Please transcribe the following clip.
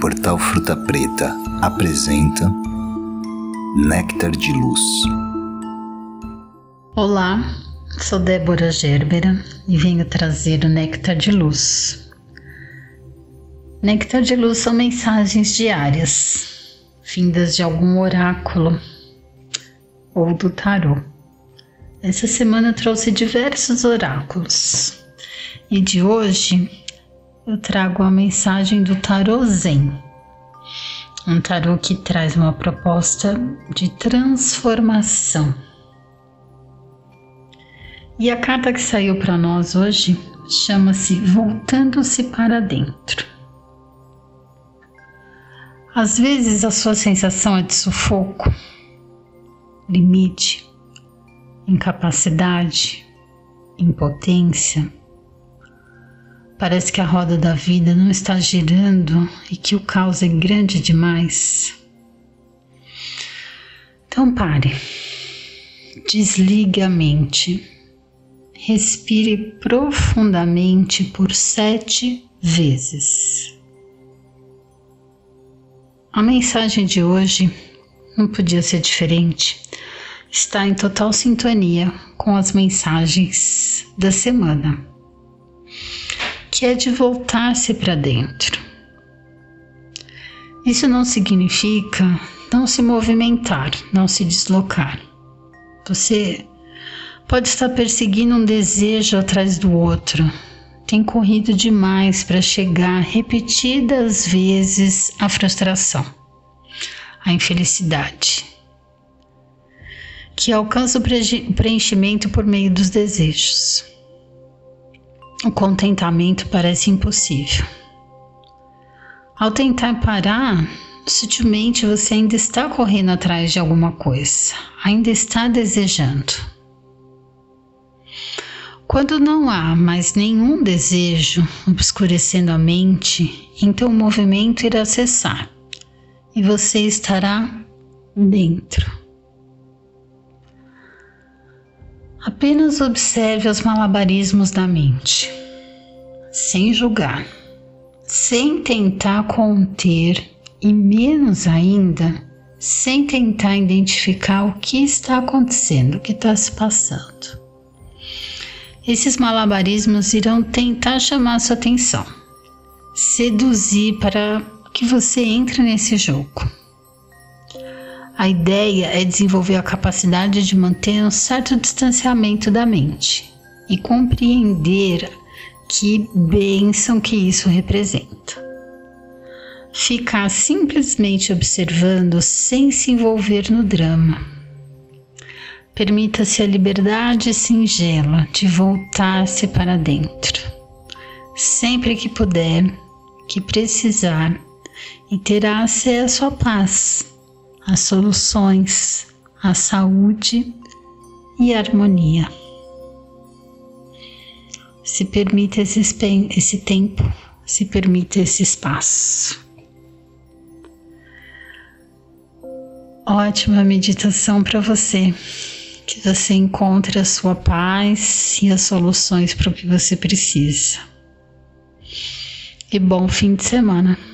Portal Fruta Preta apresenta Néctar de Luz. Olá, sou Débora Gerbera e venho trazer o Néctar de Luz. Néctar de Luz são mensagens diárias, vindas de algum oráculo ou do tarô. Essa semana trouxe diversos oráculos e de hoje eu trago a mensagem do tarô Zen. Um tarô que traz uma proposta de transformação. E a carta que saiu para nós hoje chama-se Voltando-se para Dentro. Às vezes a sua sensação é de sufoco, limite, incapacidade, impotência Parece que a roda da vida não está girando e que o caos é grande demais. Então pare, desligue a mente, respire profundamente por sete vezes. A mensagem de hoje não podia ser diferente. Está em total sintonia com as mensagens da semana que é de voltar-se para dentro. Isso não significa não se movimentar, não se deslocar. Você pode estar perseguindo um desejo atrás do outro, tem corrido demais para chegar repetidas vezes à frustração, à infelicidade, que alcança o preenchimento por meio dos desejos o contentamento parece impossível. Ao tentar parar, sutilmente você ainda está correndo atrás de alguma coisa, ainda está desejando. Quando não há mais nenhum desejo obscurecendo a mente, então o movimento irá cessar e você estará dentro. Apenas observe os malabarismos da mente, sem julgar, sem tentar conter e menos ainda sem tentar identificar o que está acontecendo, o que está se passando. Esses malabarismos irão tentar chamar sua atenção, seduzir para que você entre nesse jogo. A ideia é desenvolver a capacidade de manter um certo distanciamento da mente e compreender que bênção que isso representa. Ficar simplesmente observando sem se envolver no drama. Permita-se a liberdade singela de voltar-se para dentro, sempre que puder, que precisar, e terá acesso à paz as soluções, a saúde e a harmonia. Se permita esse, esse tempo, se permita esse espaço. Ótima meditação para você. Que você encontre a sua paz e as soluções para o que você precisa. E bom fim de semana.